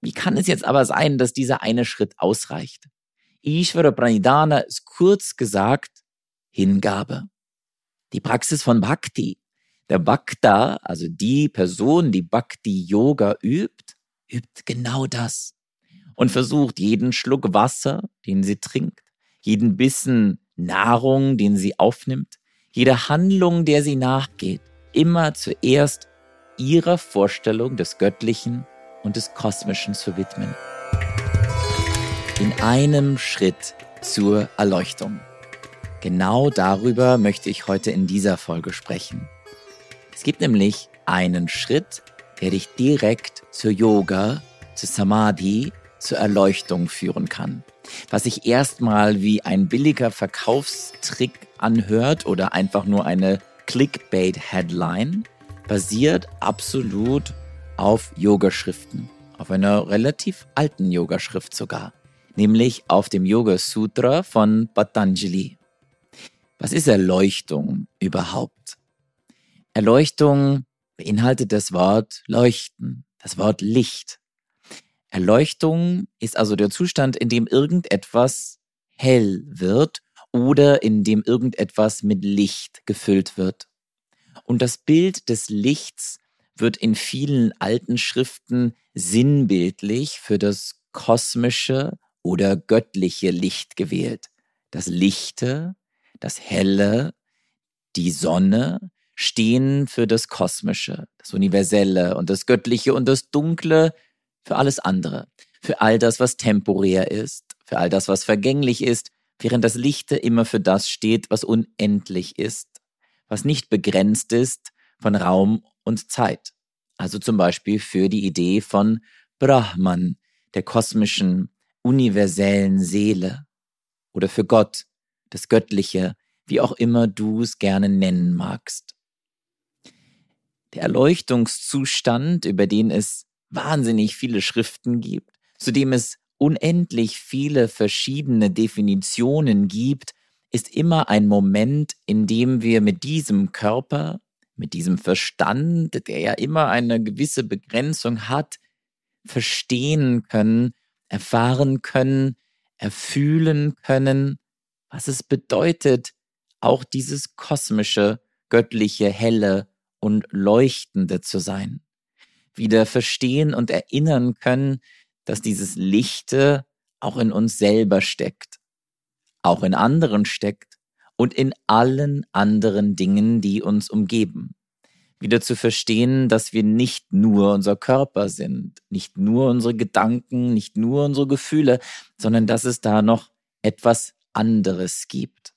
Wie kann es jetzt aber sein, dass dieser eine Schritt ausreicht? Ishvara Pranidhana ist kurz gesagt Hingabe. Die Praxis von Bhakti. Der Bhakta, also die Person, die Bhakti Yoga übt, übt genau das und versucht jeden Schluck Wasser, den sie trinkt, jeden Bissen Nahrung, den sie aufnimmt, jede Handlung, der sie nachgeht, immer zuerst ihrer Vorstellung des Göttlichen und des Kosmischen zu widmen. In einem Schritt zur Erleuchtung. Genau darüber möchte ich heute in dieser Folge sprechen. Es gibt nämlich einen Schritt, der dich direkt zur Yoga, zu Samadhi, zur Erleuchtung führen kann. Was sich erstmal wie ein billiger Verkaufstrick anhört oder einfach nur eine Clickbait-Headline, basiert absolut auf Yogaschriften, auf einer relativ alten Yogaschrift sogar, nämlich auf dem Yoga Sutra von Patanjali. Was ist Erleuchtung überhaupt? Erleuchtung beinhaltet das Wort leuchten, das Wort Licht. Erleuchtung ist also der Zustand, in dem irgendetwas hell wird oder in dem irgendetwas mit Licht gefüllt wird. Und das Bild des Lichts wird in vielen alten Schriften sinnbildlich für das kosmische oder göttliche Licht gewählt. Das Lichte, das Helle, die Sonne stehen für das Kosmische, das Universelle und das Göttliche und das Dunkle für alles andere, für all das, was temporär ist, für all das, was vergänglich ist, während das Lichte immer für das steht, was unendlich ist was nicht begrenzt ist von Raum und Zeit. Also zum Beispiel für die Idee von Brahman, der kosmischen, universellen Seele oder für Gott, das Göttliche, wie auch immer du es gerne nennen magst. Der Erleuchtungszustand, über den es wahnsinnig viele Schriften gibt, zu dem es unendlich viele verschiedene Definitionen gibt, ist immer ein Moment, in dem wir mit diesem Körper, mit diesem Verstand, der ja immer eine gewisse Begrenzung hat, verstehen können, erfahren können, erfühlen können, was es bedeutet, auch dieses kosmische, göttliche, helle und leuchtende zu sein. Wieder verstehen und erinnern können, dass dieses Lichte auch in uns selber steckt auch in anderen steckt und in allen anderen Dingen, die uns umgeben. Wieder zu verstehen, dass wir nicht nur unser Körper sind, nicht nur unsere Gedanken, nicht nur unsere Gefühle, sondern dass es da noch etwas anderes gibt.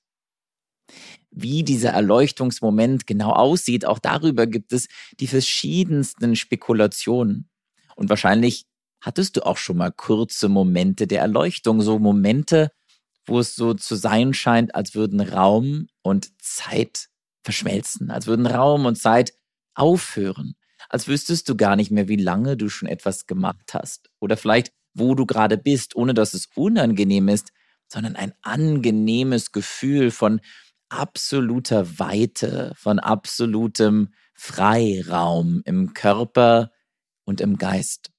Wie dieser Erleuchtungsmoment genau aussieht, auch darüber gibt es die verschiedensten Spekulationen. Und wahrscheinlich hattest du auch schon mal kurze Momente der Erleuchtung, so Momente, wo es so zu sein scheint, als würden Raum und Zeit verschmelzen, als würden Raum und Zeit aufhören, als wüsstest du gar nicht mehr, wie lange du schon etwas gemacht hast oder vielleicht, wo du gerade bist, ohne dass es unangenehm ist, sondern ein angenehmes Gefühl von absoluter Weite, von absolutem Freiraum im Körper und im Geist.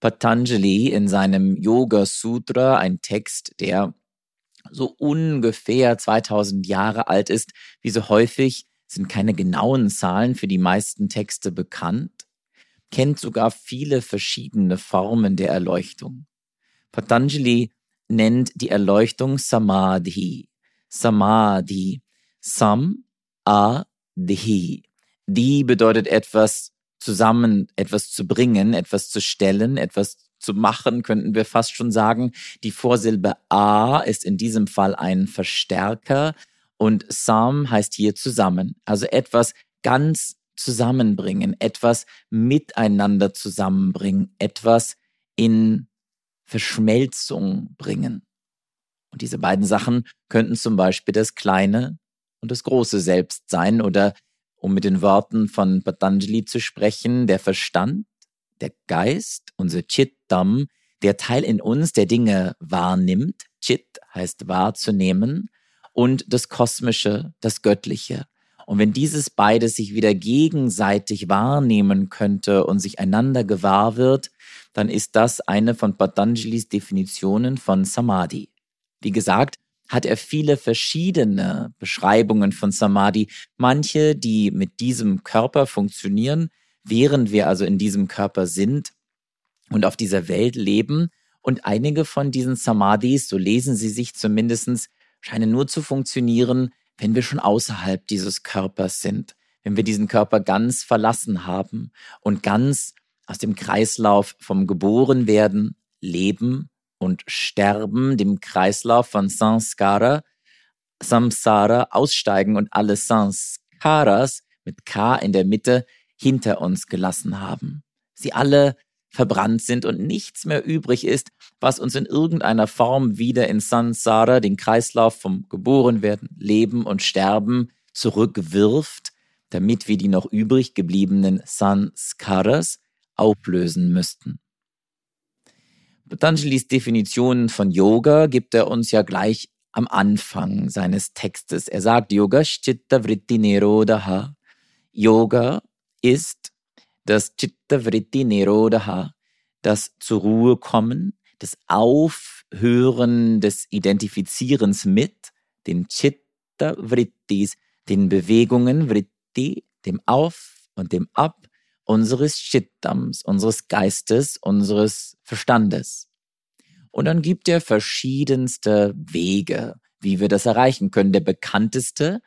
Patanjali in seinem Yoga Sutra, ein Text, der so ungefähr 2000 Jahre alt ist, wie so häufig sind keine genauen Zahlen für die meisten Texte bekannt, kennt sogar viele verschiedene Formen der Erleuchtung. Patanjali nennt die Erleuchtung Samadhi. Samadhi. Sam, a, dhi. Die bedeutet etwas zusammen etwas zu bringen, etwas zu stellen, etwas zu machen, könnten wir fast schon sagen. Die Vorsilbe A ist in diesem Fall ein Verstärker und Sam heißt hier zusammen. Also etwas ganz zusammenbringen, etwas miteinander zusammenbringen, etwas in Verschmelzung bringen. Und diese beiden Sachen könnten zum Beispiel das kleine und das große Selbst sein oder um mit den Worten von Patanjali zu sprechen, der Verstand, der Geist, unser Chittam, der Teil in uns, der Dinge wahrnimmt, Chit heißt wahrzunehmen, und das Kosmische, das Göttliche. Und wenn dieses beides sich wieder gegenseitig wahrnehmen könnte und sich einander gewahr wird, dann ist das eine von Patanjalis Definitionen von Samadhi. Wie gesagt, hat er viele verschiedene Beschreibungen von Samadhi, manche, die mit diesem Körper funktionieren, während wir also in diesem Körper sind und auf dieser Welt leben. Und einige von diesen Samadhis, so lesen sie sich zumindestens, scheinen nur zu funktionieren, wenn wir schon außerhalb dieses Körpers sind, wenn wir diesen Körper ganz verlassen haben und ganz aus dem Kreislauf vom Geborenwerden, Leben und Sterben, dem Kreislauf von Sanskara, Samsara aussteigen und alle Sanskaras mit K in der Mitte hinter uns gelassen haben. Sie alle verbrannt sind und nichts mehr übrig ist, was uns in irgendeiner Form wieder in Sansara, den Kreislauf vom Geborenwerden, Leben und Sterben, zurückwirft, damit wir die noch übrig gebliebenen Sanskaras auflösen müssten. Patanjalis Definition von Yoga gibt er uns ja gleich am Anfang seines Textes. Er sagt, Yoga Chitta Vritti Nirodha. Yoga ist das Chitta Vritti Nirodha, das zur Ruhe kommen, das Aufhören des Identifizierens mit den Chitta Vrittis, den Bewegungen Vritti, dem Auf und dem Ab unseres Chittams, unseres Geistes, unseres Verstandes. Und dann gibt er verschiedenste Wege, wie wir das erreichen können. Der bekannteste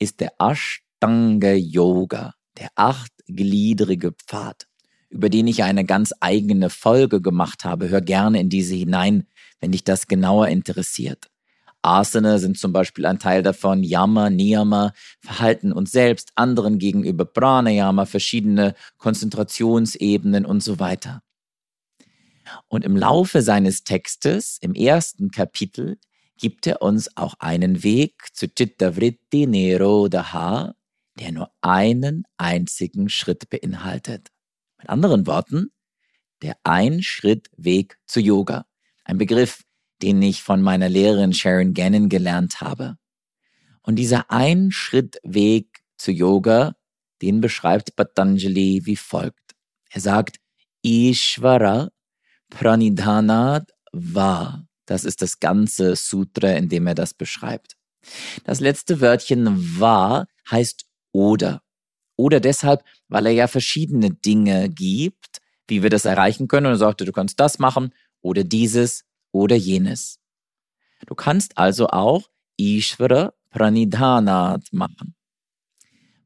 ist der Ashtanga Yoga, der achtgliedrige Pfad, über den ich eine ganz eigene Folge gemacht habe. Hör gerne in diese hinein, wenn dich das genauer interessiert. Asana sind zum Beispiel ein Teil davon, Yama, Niyama, Verhalten uns selbst, anderen gegenüber, Pranayama, verschiedene Konzentrationsebenen und so weiter. Und im Laufe seines Textes, im ersten Kapitel, gibt er uns auch einen Weg zu Chittavritti Nirodha, der nur einen einzigen Schritt beinhaltet. Mit anderen Worten, der Ein-Schritt-Weg zu Yoga. Ein Begriff, den ich von meiner Lehrerin Sharon Gannon gelernt habe. Und dieser Ein-Schritt-Weg zu Yoga, den beschreibt Patanjali wie folgt. Er sagt, Ishvara Pranidhanat Va. Das ist das ganze Sutra, in dem er das beschreibt. Das letzte Wörtchen Va heißt oder. Oder deshalb, weil er ja verschiedene Dinge gibt, wie wir das erreichen können. Und er sagte, du kannst das machen oder dieses oder jenes. Du kannst also auch Ishvara Pranidhanat machen.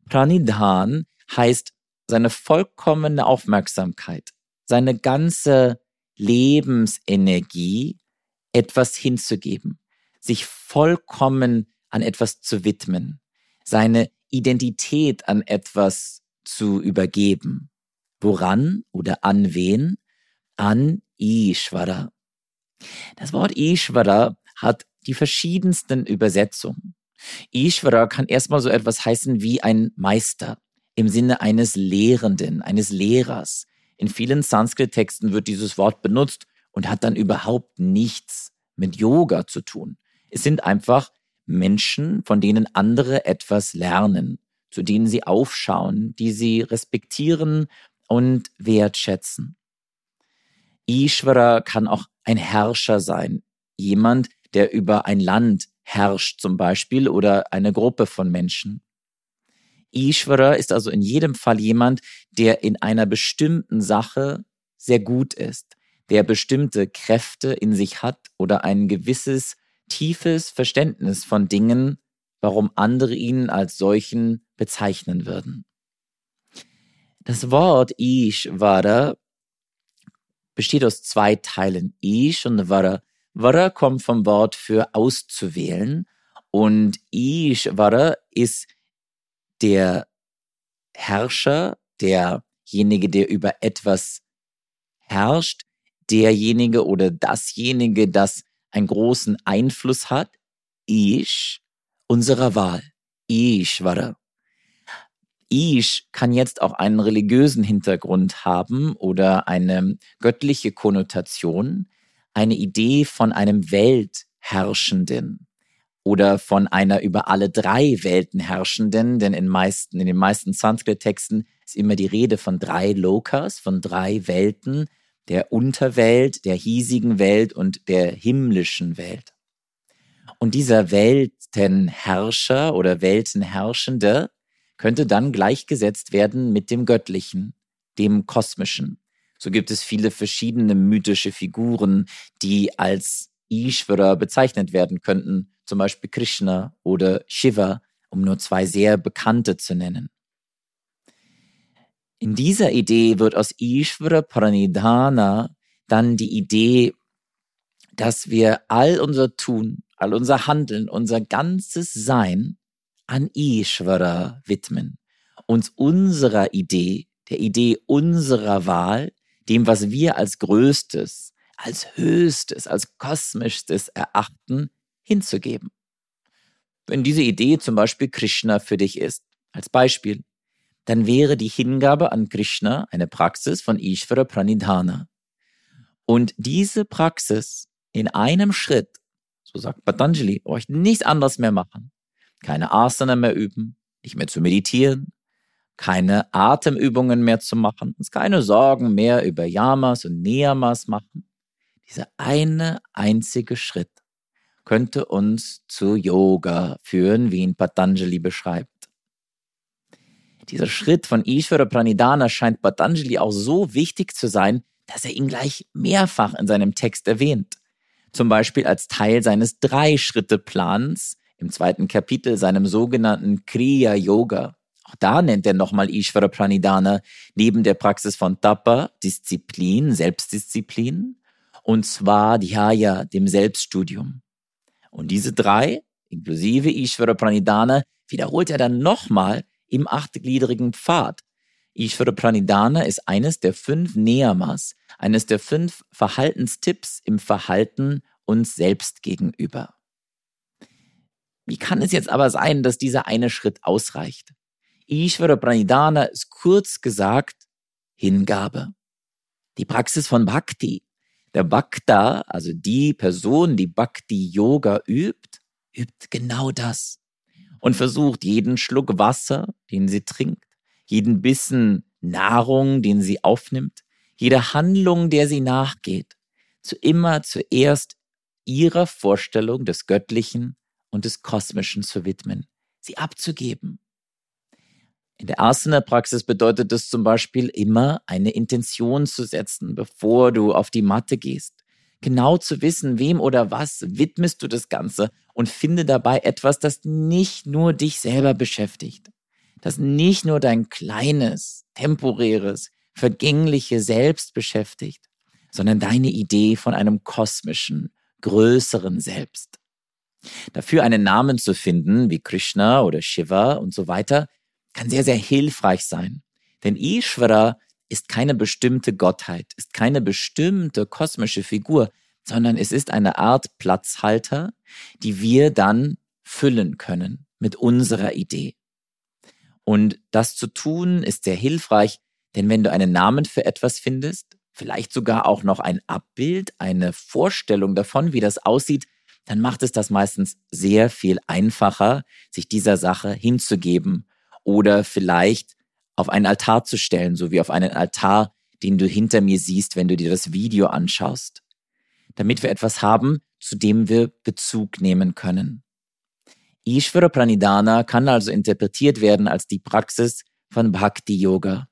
Pranidhan heißt seine vollkommene Aufmerksamkeit, seine ganze Lebensenergie etwas hinzugeben, sich vollkommen an etwas zu widmen, seine Identität an etwas zu übergeben. Woran oder an wen? An Ishvara. Das Wort Ishvara hat die verschiedensten Übersetzungen. Ishvara kann erstmal so etwas heißen wie ein Meister im Sinne eines Lehrenden, eines Lehrers. In vielen Sanskrit-Texten wird dieses Wort benutzt und hat dann überhaupt nichts mit Yoga zu tun. Es sind einfach Menschen, von denen andere etwas lernen, zu denen sie aufschauen, die sie respektieren und wertschätzen. Ishvara kann auch ein Herrscher sein, jemand, der über ein Land herrscht zum Beispiel oder eine Gruppe von Menschen. Ishvara ist also in jedem Fall jemand, der in einer bestimmten Sache sehr gut ist, der bestimmte Kräfte in sich hat oder ein gewisses tiefes Verständnis von Dingen, warum andere ihn als solchen bezeichnen würden. Das Wort Ishvara besteht aus zwei Teilen, Ish und Vara. Vara kommt vom Wort für auszuwählen und Ishvara ist der Herrscher, derjenige, der über etwas herrscht, derjenige oder dasjenige, das einen großen Einfluss hat, Ish, unserer Wahl, Ishvara. Ish kann jetzt auch einen religiösen Hintergrund haben oder eine göttliche Konnotation, eine Idee von einem Weltherrschenden, oder von einer über alle drei Welten herrschenden, denn in, meisten, in den meisten Sanskrit-Texten ist immer die Rede von drei Lokas, von drei Welten, der Unterwelt, der hiesigen Welt und der himmlischen Welt. Und dieser Weltenherrscher oder Weltenherrschende könnte dann gleichgesetzt werden mit dem Göttlichen, dem Kosmischen. So gibt es viele verschiedene mythische Figuren, die als Ishvara bezeichnet werden könnten, zum Beispiel Krishna oder Shiva, um nur zwei sehr bekannte zu nennen. In dieser Idee wird aus Ishvara Pranidhana dann die Idee, dass wir all unser Tun, all unser Handeln, unser ganzes Sein an Ishvara widmen, uns unserer Idee, der Idee unserer Wahl, dem, was wir als Größtes, als Höchstes, als Kosmischstes erachten, hinzugeben. Wenn diese Idee zum Beispiel Krishna für dich ist, als Beispiel, dann wäre die Hingabe an Krishna eine Praxis von Ishvara Pranidhana. Und diese Praxis in einem Schritt, so sagt Patanjali, euch nichts anderes mehr machen. Keine Asana mehr üben, nicht mehr zu meditieren, keine Atemübungen mehr zu machen, uns keine Sorgen mehr über Yamas und Niyamas machen. Dieser eine einzige Schritt könnte uns zu Yoga führen, wie ihn Patanjali beschreibt. Dieser Schritt von Ishvara Pranidhana scheint Patanjali auch so wichtig zu sein, dass er ihn gleich mehrfach in seinem Text erwähnt. Zum Beispiel als Teil seines Drei-Schritte-Plans im zweiten Kapitel, seinem sogenannten Kriya Yoga. Auch da nennt er nochmal Ishvara Pranidhana neben der Praxis von Tapa, Disziplin, Selbstdisziplin, und zwar Dhyaya, dem Selbststudium. Und diese drei, inklusive Ishvara Pranidhana, wiederholt er dann nochmal im achtgliedrigen Pfad. Ishvara Pranidhana ist eines der fünf Neyamas, eines der fünf Verhaltenstipps im Verhalten uns selbst gegenüber. Wie kann es jetzt aber sein, dass dieser eine Schritt ausreicht? Ishvara Pranidhana ist kurz gesagt Hingabe. Die Praxis von Bhakti. Der Bhakta, also die Person, die Bhakti Yoga übt, übt genau das und versucht jeden Schluck Wasser, den sie trinkt, jeden Bissen Nahrung, den sie aufnimmt, jede Handlung, der sie nachgeht, zu immer zuerst ihrer Vorstellung des Göttlichen und des Kosmischen zu widmen, sie abzugeben in der Asana-Praxis bedeutet es zum Beispiel immer, eine Intention zu setzen, bevor du auf die Matte gehst. Genau zu wissen, wem oder was widmest du das Ganze und finde dabei etwas, das nicht nur dich selber beschäftigt, das nicht nur dein kleines, temporäres, vergängliche Selbst beschäftigt, sondern deine Idee von einem kosmischen, größeren Selbst. Dafür einen Namen zu finden, wie Krishna oder Shiva und so weiter, kann sehr, sehr hilfreich sein. Denn Ishvara ist keine bestimmte Gottheit, ist keine bestimmte kosmische Figur, sondern es ist eine Art Platzhalter, die wir dann füllen können mit unserer Idee. Und das zu tun ist sehr hilfreich, denn wenn du einen Namen für etwas findest, vielleicht sogar auch noch ein Abbild, eine Vorstellung davon, wie das aussieht, dann macht es das meistens sehr viel einfacher, sich dieser Sache hinzugeben oder vielleicht auf einen Altar zu stellen, so wie auf einen Altar, den du hinter mir siehst, wenn du dir das Video anschaust, damit wir etwas haben, zu dem wir Bezug nehmen können. Ishvara Pranidhana kann also interpretiert werden als die Praxis von Bhakti Yoga.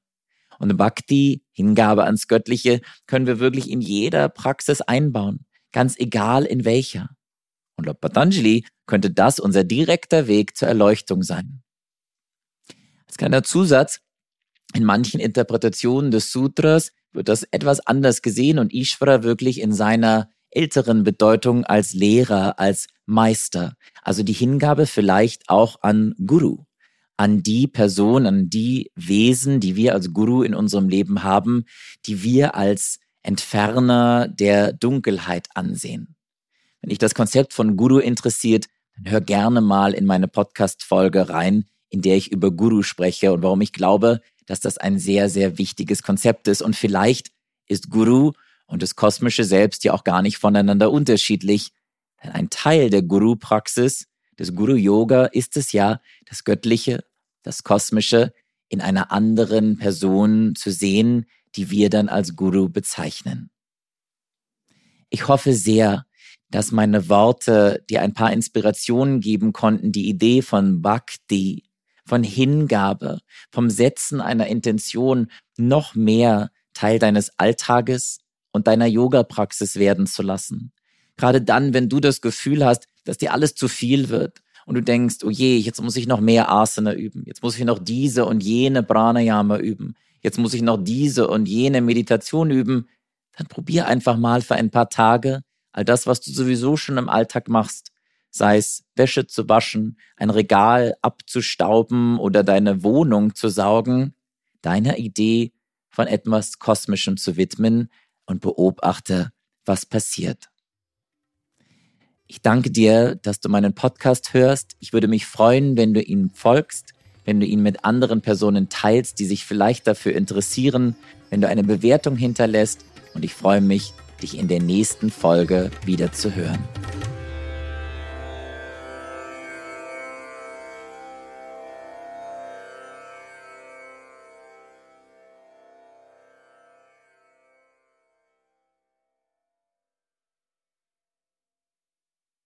Und Bhakti, Hingabe ans Göttliche, können wir wirklich in jeder Praxis einbauen, ganz egal in welcher. Und laut Patanjali könnte das unser direkter Weg zur Erleuchtung sein. Als kleiner Zusatz, in manchen Interpretationen des Sutras wird das etwas anders gesehen und Ishvara wirklich in seiner älteren Bedeutung als Lehrer, als Meister. Also die Hingabe vielleicht auch an Guru, an die Person, an die Wesen, die wir als Guru in unserem Leben haben, die wir als Entferner der Dunkelheit ansehen. Wenn dich das Konzept von Guru interessiert, dann hör gerne mal in meine Podcast-Folge rein, in der ich über Guru spreche und warum ich glaube, dass das ein sehr, sehr wichtiges Konzept ist. Und vielleicht ist Guru und das kosmische Selbst ja auch gar nicht voneinander unterschiedlich. Denn ein Teil der Guru-Praxis des Guru Yoga ist es ja, das Göttliche, das Kosmische in einer anderen Person zu sehen, die wir dann als Guru bezeichnen. Ich hoffe sehr, dass meine Worte dir ein paar Inspirationen geben konnten, die Idee von Bhakti, von Hingabe, vom Setzen einer Intention noch mehr Teil deines Alltages und deiner Yoga-Praxis werden zu lassen. Gerade dann, wenn du das Gefühl hast, dass dir alles zu viel wird und du denkst, oh je, jetzt muss ich noch mehr Asana üben, jetzt muss ich noch diese und jene Pranayama üben, jetzt muss ich noch diese und jene Meditation üben, dann probier einfach mal für ein paar Tage all das, was du sowieso schon im Alltag machst, sei es Wäsche zu waschen, ein Regal abzustauben oder deine Wohnung zu saugen, deiner Idee von etwas Kosmischem zu widmen und beobachte, was passiert. Ich danke dir, dass du meinen Podcast hörst. Ich würde mich freuen, wenn du ihm folgst, wenn du ihn mit anderen Personen teilst, die sich vielleicht dafür interessieren, wenn du eine Bewertung hinterlässt. Und ich freue mich, dich in der nächsten Folge wieder zu hören.